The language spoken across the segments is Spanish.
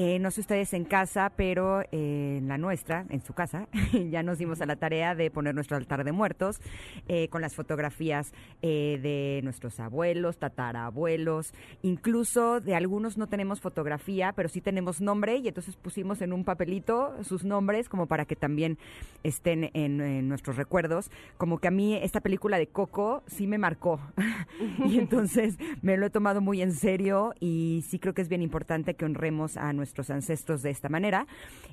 eh, no sé ustedes en casa, pero eh, en la nuestra, en su casa, ya nos dimos a la tarea de poner nuestro altar de muertos eh, con las fotografías de nuestros abuelos, tatarabuelos, incluso de algunos no tenemos fotografía, pero sí tenemos nombre y entonces pusimos en un papelito sus nombres como para que también estén en, en nuestros recuerdos. Como que a mí esta película de Coco sí me marcó y entonces me lo he tomado muy en serio y sí creo que es bien importante que honremos a nuestros nuestros ancestros de esta manera.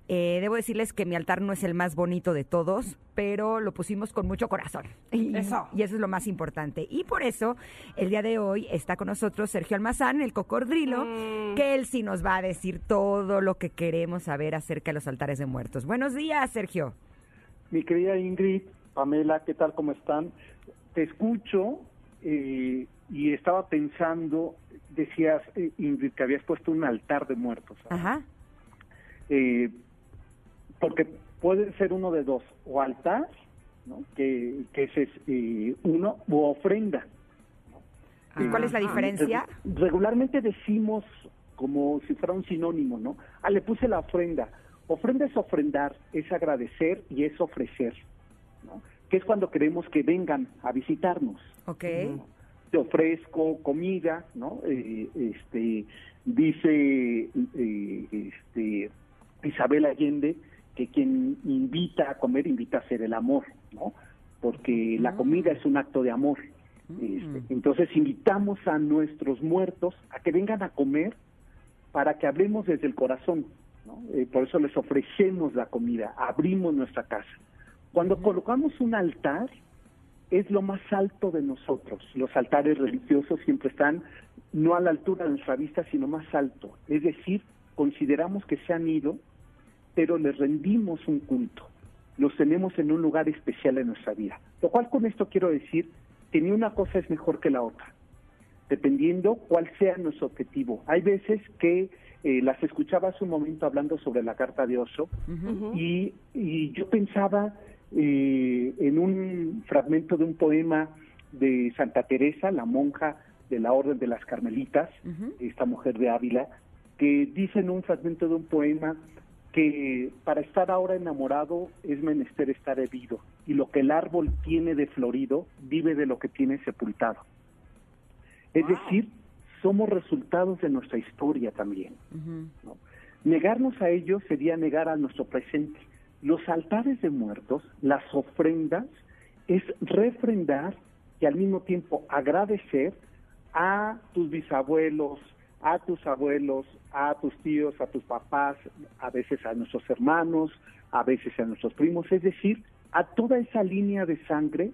Eh, debo decirles que mi altar no es el más bonito de todos, pero lo pusimos con mucho corazón. Y eso. Y eso es lo más importante. Y por eso, el día de hoy está con nosotros Sergio Almazán, el cocodrilo, mm. que él sí nos va a decir todo lo que queremos saber acerca de los altares de muertos. Buenos días, Sergio. Mi querida Ingrid, Pamela, ¿qué tal? ¿Cómo están? Te escucho eh, y estaba pensando decías, eh, Ingrid, que habías puesto un altar de muertos. Ajá. Eh, porque puede ser uno de dos, o altar, ¿no? que, que es eh, uno, o ofrenda. ¿Cuál es la diferencia? Regularmente decimos como si fuera un sinónimo, ¿no? Ah, le puse la ofrenda. Ofrenda es ofrendar, es agradecer y es ofrecer, ¿no? Que es cuando queremos que vengan a visitarnos. Ok te ofrezco comida, ¿no? Eh, este, dice eh, este, Isabel Allende que quien invita a comer invita a hacer el amor, ¿no? Porque la ah. comida es un acto de amor. Este, mm. entonces invitamos a nuestros muertos a que vengan a comer para que hablemos desde el corazón. ¿no? Eh, por eso les ofrecemos la comida, abrimos nuestra casa. Cuando colocamos un altar, es lo más alto de nosotros. Los altares religiosos siempre están no a la altura de nuestra vista, sino más alto. Es decir, consideramos que se han ido, pero les rendimos un culto. Los tenemos en un lugar especial en nuestra vida. Lo cual con esto quiero decir que ni una cosa es mejor que la otra, dependiendo cuál sea nuestro objetivo. Hay veces que eh, las escuchaba hace un momento hablando sobre la carta de oso y, y yo pensaba eh, en un fragmento de un poema de Santa Teresa, la monja de la Orden de las Carmelitas, esta mujer de Ávila, que dice en un fragmento de un poema que para estar ahora enamorado es menester estar herido, y lo que el árbol tiene de florido vive de lo que tiene sepultado. Es decir, somos resultados de nuestra historia también. Negarnos a ello sería negar a nuestro presente. Los altares de muertos, las ofrendas, es refrendar y al mismo tiempo agradecer a tus bisabuelos, a tus abuelos, a tus tíos, a tus papás, a veces a nuestros hermanos, a veces a nuestros primos, es decir, a toda esa línea de sangre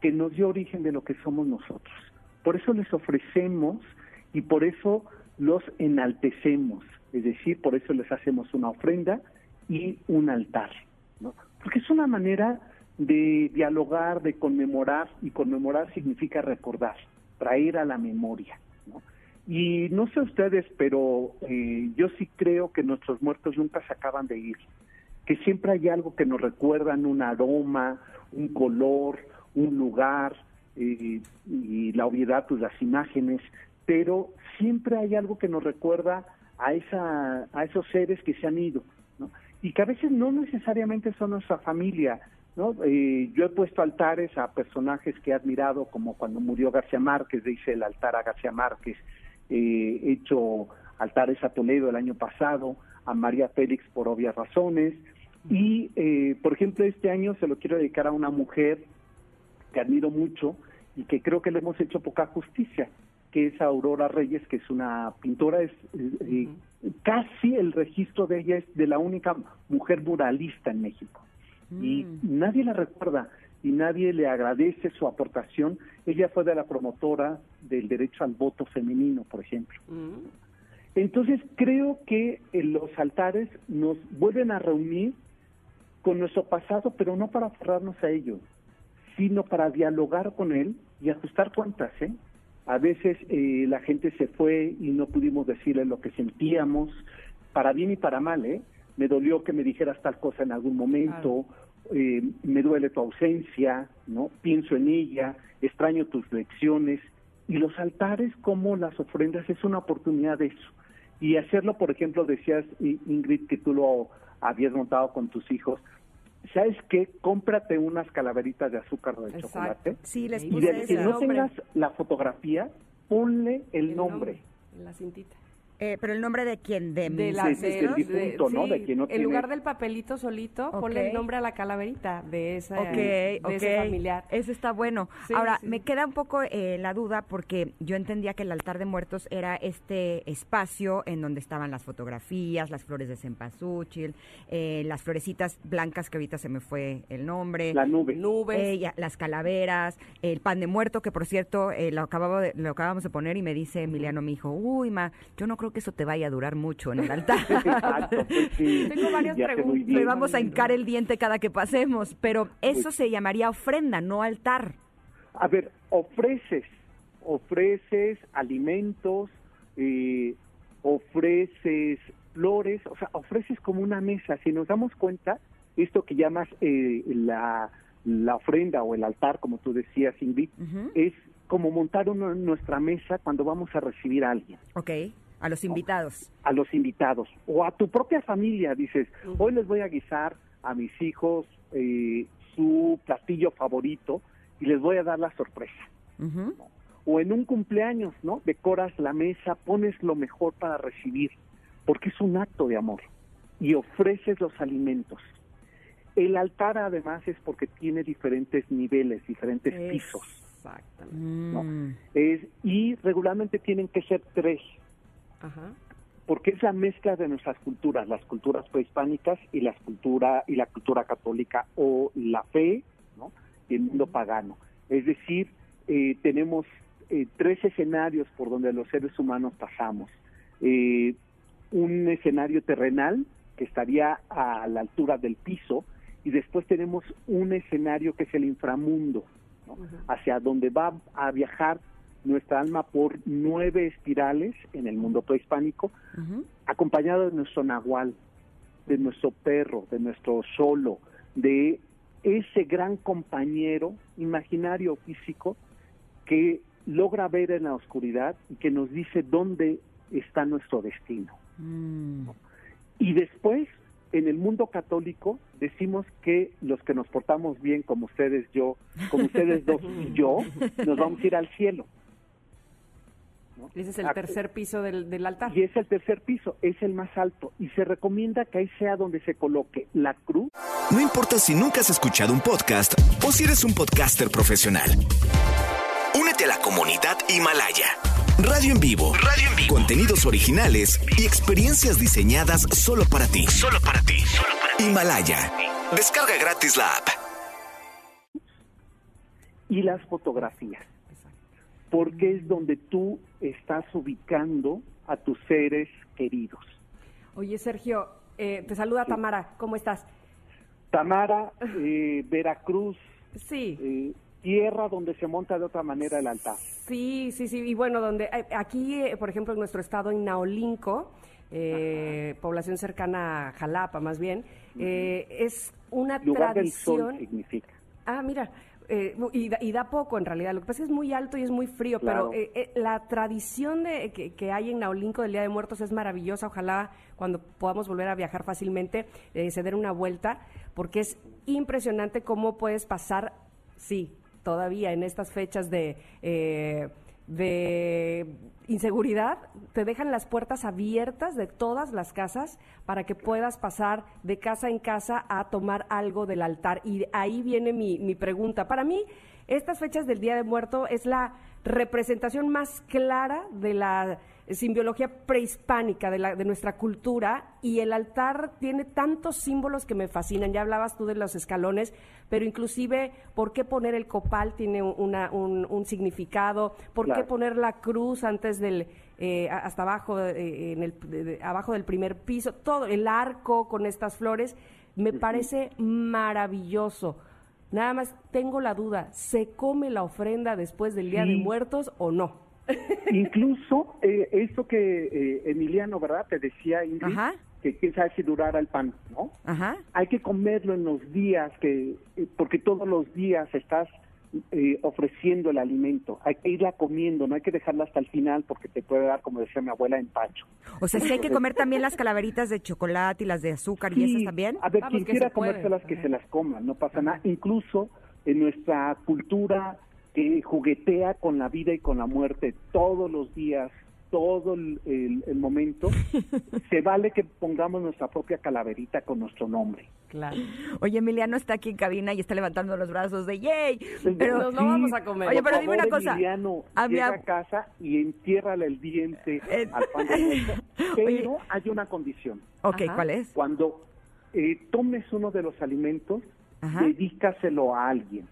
que nos dio origen de lo que somos nosotros. Por eso les ofrecemos y por eso los enaltecemos, es decir, por eso les hacemos una ofrenda y un altar, ¿no? Porque es una manera de dialogar, de conmemorar, y conmemorar significa recordar. traer a la memoria. ¿no? Y no sé ustedes, pero eh, yo sí creo que nuestros muertos nunca se acaban de ir, que siempre hay algo que nos recuerdan, un aroma, un color, un lugar, eh, y la obviedad, pues las imágenes, pero siempre hay algo que nos recuerda a, esa, a esos seres que se han ido. Y que a veces no necesariamente son nuestra familia, ¿no? Eh, yo he puesto altares a personajes que he admirado, como cuando murió García Márquez, dice el altar a García Márquez, eh, he hecho altares a Toledo el año pasado, a María Félix por obvias razones, y eh, por ejemplo este año se lo quiero dedicar a una mujer que admiro mucho y que creo que le hemos hecho poca justicia, que es Aurora Reyes, que es una pintora, es eh, casi el registro de ella es de la única mujer muralista en México. Y Mm. nadie la recuerda y nadie le agradece su aportación. Ella fue de la promotora del derecho al voto femenino, por ejemplo. Mm. Entonces creo que eh, los altares nos vuelven a reunir con nuestro pasado, pero no para aferrarnos a ello, sino para dialogar con él y ajustar cuentas. ¿eh? A veces eh, la gente se fue y no pudimos decirle lo que sentíamos, para bien y para mal. ¿eh? Me dolió que me dijeras tal cosa en algún momento, eh, me duele tu ausencia, no pienso en ella, extraño tus lecciones. Y los altares, como las ofrendas, es una oportunidad de eso. Y hacerlo, por ejemplo, decías, Ingrid, que tú lo habías montado con tus hijos. ¿Sabes qué? Cómprate unas calaveritas de azúcar o de Exacto. chocolate. Sí, les Y Y puse del que no nombre. tengas la fotografía, ponle el, nombre. En la cintita. Eh, pero el nombre de quién, de, De la Sí, sí, del ceros? difunto, ¿no? sí, De quien no en tiene- lugar del papelito solito, ponle Ok. el nombre a la calaverita de esa Ok, de ok. ese familiar. Ese está bueno. Sí, Ahora, sí. me queda un poco eh, la duda porque yo entendía que el altar de muertos era este espacio en donde estaban las fotografías, las flores de cempasúchil, eh, las florecitas blancas que ahorita se me fue el nombre. La nube. Nubes. eh, ya, las calaveras, el pan de muerto, que por cierto eh, lo, acababa de- lo acabamos de poner y me dice Emiliano, mi hijo, uy, ma, yo no creo que eso te vaya a durar mucho en el altar. Exacto, pues sí. Tengo varias ya preguntas. Vamos a hincar el diente cada que pasemos, pero eso se llamaría ofrenda, no altar. A ver, ofreces, ofreces alimentos, eh, ofreces flores, o sea, ofreces como una mesa. Si nos damos cuenta, esto que llamas eh, la, la ofrenda o el altar, como tú decías, Ingrid, es como montar uno en nuestra mesa cuando vamos a recibir a alguien. Ok, a los invitados. a los invitados o a tu propia familia. Dices, hoy les voy a guisar a mis hijos eh, su platillo favorito y les voy a dar la sorpresa. O en un cumpleaños, ¿no? Decoras la mesa, pones lo mejor para recibir, porque es un acto de amor y ofreces los alimentos. El altar además es porque tiene diferentes niveles, diferentes pisos. Exactamente. Mm. Es, y regularmente tienen que ser tres, Ajá. porque es la mezcla de nuestras culturas, las culturas prehispánicas y las cultura y la cultura católica o la fe, ¿no? Y el mundo pagano. Es decir, eh, tenemos eh, tres escenarios por donde los seres humanos pasamos. Eh, un escenario terrenal que estaría a la altura del piso y después tenemos un escenario que es el inframundo, ¿no? hacia donde va a viajar nuestra alma por nueve espirales en el mundo prehispánico, acompañado de nuestro nahual, de nuestro perro, de nuestro solo, de ese gran compañero imaginario físico que logra ver en la oscuridad y que nos dice dónde está nuestro destino. Mm. Y después, en el mundo católico, decimos que los que nos portamos bien, como ustedes, yo, como ustedes dos y yo, nos vamos a ir al cielo. ¿No? Ese es el Ah, tercer piso del, del altar. Y es el tercer piso, es el más alto. Y se recomienda que ahí sea donde se coloque la cruz. No importa si nunca has escuchado un podcast o si eres un podcaster profesional. Únete a la comunidad Himalaya. Radio en vivo. Radio en vivo. Contenidos originales y experiencias diseñadas solo para ti. Solo para ti. Himalaya. Descarga gratis la app. y las fotografías, porque es donde tú estás ubicando a tus seres queridos. Oye, Sergio, eh, te saluda Tamara. ¿Cómo estás? Tamara, eh, Veracruz, Sí. eh, tierra donde se monta de otra manera el altar. Sí, sí, sí. Y bueno, donde eh, aquí, eh, por ejemplo, en nuestro estado, en Naolinco, eh, población cercana a Jalapa, más bien, eh, es una Lugar del sol tradición. significa. Ah, mira. Eh, y, da, y da poco en realidad. Lo que pasa es que es muy alto y es muy frío, Claro. pero eh, eh, la tradición de, que, que hay en Naolinco del Día de Muertos es maravillosa. Ojalá cuando podamos volver a viajar fácilmente eh, se den una vuelta, porque es impresionante cómo puedes pasar, sí, todavía en estas fechas de, eh, de inseguridad, te dejan las puertas abiertas de todas las casas para que puedas pasar de casa en casa a tomar algo del altar. Y ahí viene mi, mi pregunta. Para mí, estas fechas del Día de Muerto es la representación más clara de la simbiología prehispánica de, la, de nuestra cultura y el altar tiene tantos símbolos que me fascinan. Ya hablabas tú de los escalones, pero inclusive por qué poner el copal tiene una- un, un significado, por qué poner la cruz antes del eh, hasta abajo eh, en el de- abajo del primer piso, todo el arco con estas flores me parece maravilloso. Nada más tengo la duda, ¿se come la ofrenda después del Día de. Muertos o no? Incluso eh, esto que eh, Emiliano, ¿verdad? Te decía, Ingrid, Ajá. que quién sabe si durara el pan, ¿no? Ajá. Hay que comerlo en los días, que eh, porque todos los días estás eh, ofreciendo el alimento. Hay que irla comiendo, no hay que dejarla hasta el final porque te puede dar, como decía mi abuela, empacho. O sea, sí hay que comer también las calaveritas de chocolate y las de azúcar y esas también. A ver, Vamos, quien quiera comérselas, que se las coma, no pasa nada. Incluso en nuestra cultura que juguetea con la vida y con la muerte todos los días, todo el, el- el momento, se vale que pongamos nuestra propia calaverita con nuestro nombre. Claro. Oye, Emiliano está aquí en cabina y está levantando los brazos de ¡yay! Pero, Nos lo vamos a comer. Oye, pero dime una cosa. Emiliano, A llega a casa y entiérrale el diente Eh. al pan de muerto. Pero Oye. hay una condición. Ok, Ajá. ¿cuál es? Cuando eh, tomes uno de los alimentos, Ajá. dedícaselo a alguien.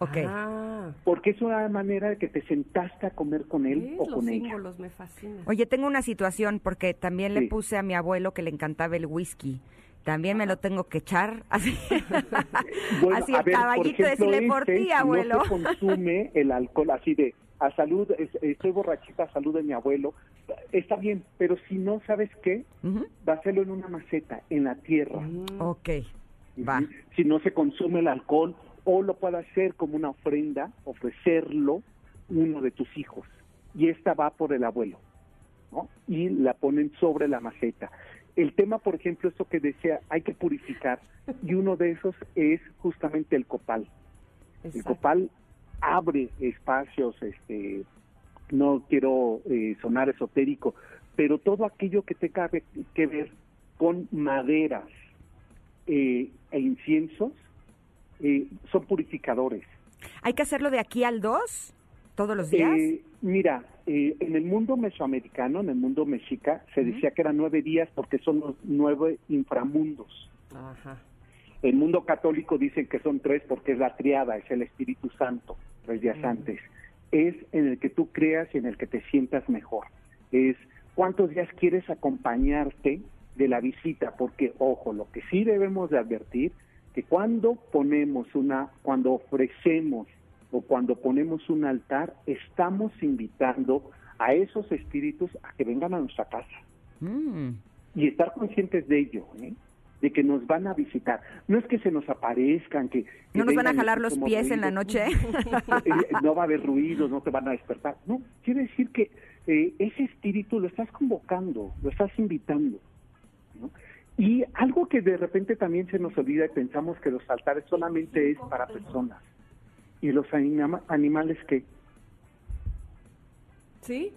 Ok. Ah, Porque es una manera de que te sentaste a comer con él ¿ves? o los con ella. símbolos me fascinan. Oye, tengo una situación porque también le Sí. puse a mi abuelo que le encantaba el whisky. También me lo tengo que echar, así, Bueno, así a el ver, por caballito ejemplo, decirle por este, ti, si abuelo. No se consume el alcohol así de a salud, es- estoy borrachita a salud de mi abuelo. Está bien, pero si no sabes qué, Ujú. va a hacerlo en una maceta, en la tierra. Mm, Ok, va. Ujú. Si no se consume el alcohol, o lo puede hacer como una ofrenda, ofrecerlo uno de tus hijos. Y esta va por el abuelo, ¿no? Y la ponen sobre la maceta. El tema, por ejemplo, esto que decía, hay que purificar, y uno de esos es justamente el copal. El copal abre espacios, este, no quiero eh, sonar esotérico, pero todo aquello que tenga que ver con maderas eh, e inciensos eh, son purificadores. ¿Hay que hacerlo de aquí al 2? ¿Todos los días? Eh, mira, eh, en el mundo mesoamericano, en el mundo mexica, se decía que eran nueve días porque son los nueve inframundos. Ajá. El mundo católico dicen que son tres porque es la triada, es el Espíritu Santo, tres días antes. Es en el que tú creas y en el que te sientas mejor. Es cuántos días quieres acompañarte de la visita, porque ojo, lo que sí debemos de advertir que cuando ponemos una, cuando ofrecemos o cuando ponemos un altar, estamos invitando a esos espíritus a que vengan a nuestra casa Mm. y estar conscientes de ello, ¿eh? de que nos van a visitar. No es que se nos aparezcan, que... que ¿No nos van a jalar los pies en la noche? Eh, no va a haber ruidos, no te van a despertar. No, quiere decir que eh, ese espíritu lo estás convocando, lo estás invitando. Y algo que de repente también se nos olvida y pensamos que los altares solamente es para personas. Y los anima- animales que ¿Sí?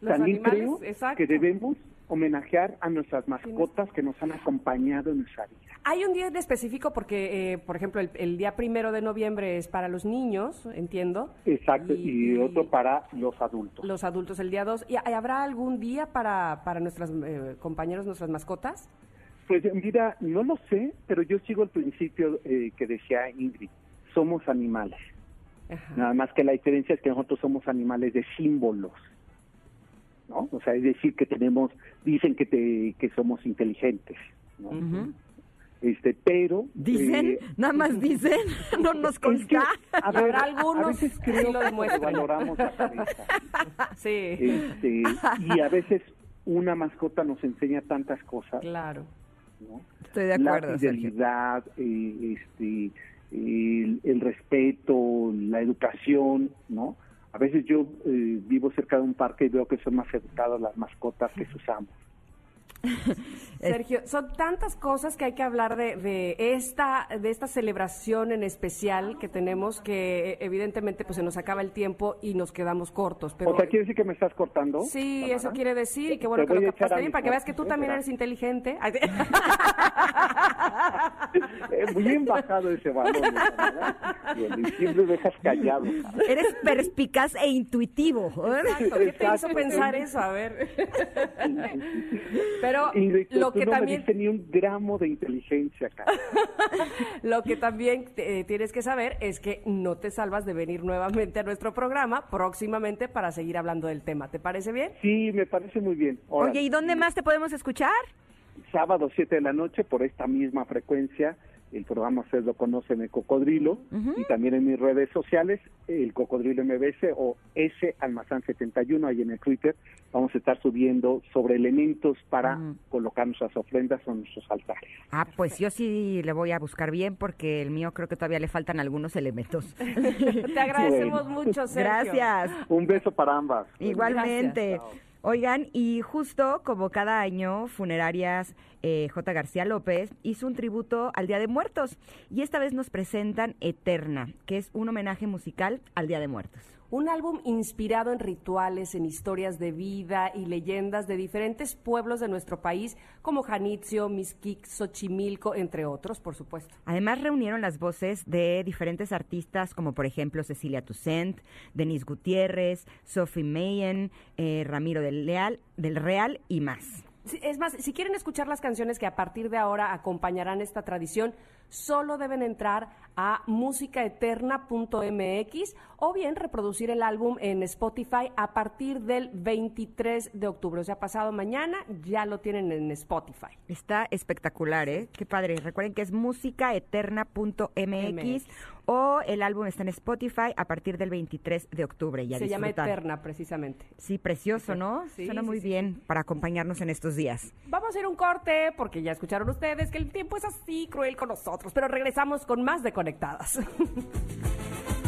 Los también animales, creo exacto. que debemos homenajear a nuestras mascotas que nos han acompañado en nuestra vida. Hay un día en específico porque, eh, por ejemplo, el, el día primero de noviembre es para los niños, entiendo. Exacto, y, otro para los adultos. Los adultos el día 2. ¿Y habrá algún día para, para nuestros eh, compañeros, nuestras mascotas? Pues mira, no lo sé, pero yo sigo el principio eh, que decía Ingrid, somos animales. Ajá. Nada más que la diferencia es que nosotros somos animales de símbolos. ¿No? O sea, es decir, que tenemos, dicen que, te, que somos inteligentes. ¿no? Este, pero dicen, eh, nada más dicen, no nos es que, consta. a ver, algunos a veces creo lo que valoramos la cabeza. Sí, Este, y a veces una mascota nos enseña tantas cosas, claro. ¿No? Estoy de acuerdo, la fidelidad, eh, este, el, el respeto, la educación, ¿no? A veces yo eh, vivo cerca de un parque y veo que son más educadas las mascotas que sus amos. Sergio, son tantas cosas que hay que hablar de, de esta de esta celebración en especial que tenemos que eh, evidentemente pues se nos acaba el tiempo y nos quedamos cortos. Pero o sea, ¿quiere decir que me estás cortando? sí, Tamara? eso quiere decir y qué bueno que lo captaste bien para que veas que tú corte, también eres inteligente. Eh, muy bien bajado ese. Y siempre dejas callado. Eres perspicaz e intuitivo. Exacto, ¿Qué te hizo pensar eso? A ver. Pero Ingrid, lo tú que no también me diste ni un gramo de inteligencia, cara. Lo que también eh, tienes que saber es que no te salvas de venir nuevamente a nuestro programa próximamente para seguir hablando del tema. ¿Te parece bien? Sí, me parece muy bien. Oye, ¿y dónde más te podemos escuchar? sábado 7 de la noche por esta misma frecuencia. El programa ustedes lo conocen, el Cocodrilo, y también en mis redes sociales, el Cocodrilo MBS o S Almazán 71, ahí en el Twitter, vamos a estar subiendo sobre elementos para colocar nuestras ofrendas o nuestros altares. Ah, pues yo sí le voy a buscar bien porque el mío creo que todavía le faltan algunos elementos. Te agradecemos mucho, Sergio. Gracias. Un beso para ambas. Igualmente. Gracias. Oigan, y justo como cada año, Funerarias eh, J. García López hizo un tributo al Día de Muertos y esta vez nos presentan Eterna, que es un homenaje musical al Día de Muertos. Un álbum inspirado en rituales, en historias de vida y leyendas de diferentes pueblos de nuestro país, como Janitzio, Mixquic, Xochimilco, entre otros, por supuesto. Además reunieron las voces de diferentes artistas como por ejemplo Cecilia Toussaint, Denise Gutiérrez, Sophie Mayen, eh, Ramiro del Leal, del Real y más. Es más, si quieren escuchar las canciones que a partir de ahora acompañarán esta tradición, solo deben entrar a musicaeterna.mx o bien reproducir el álbum en Spotify a partir del 23 de octubre. O sea, pasado mañana ya lo tienen en Spotify. Está espectacular, ¿eh? Qué padre. Recuerden que es musicaeterna.mx MX. O el álbum está en Spotify a partir del 23 de octubre. Ya Se llama Eterna, precisamente. Sí, precioso, ¿no? Sí, Suena sí, muy sí. bien para acompañarnos en estos días. Vamos a ir un corte porque ya escucharon ustedes que el tiempo es así cruel con nosotros, pero regresamos con más de Conectadas.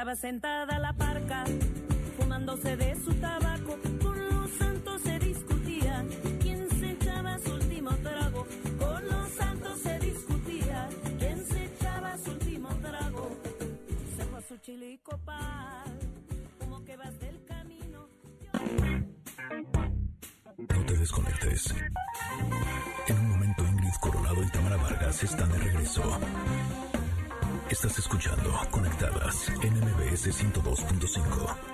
Estaba sentada la parca, fumándose de su tabaco. Con los santos se discutía quién se echaba su último trago. Con los santos se discutía quién se echaba su último trago. A su chile y copal, como que vas del camino. No te desconectes. En un momento Ingrid Coronado y Tamara Vargas están de regreso. Estás escuchando Conectadas en MBS 102.5.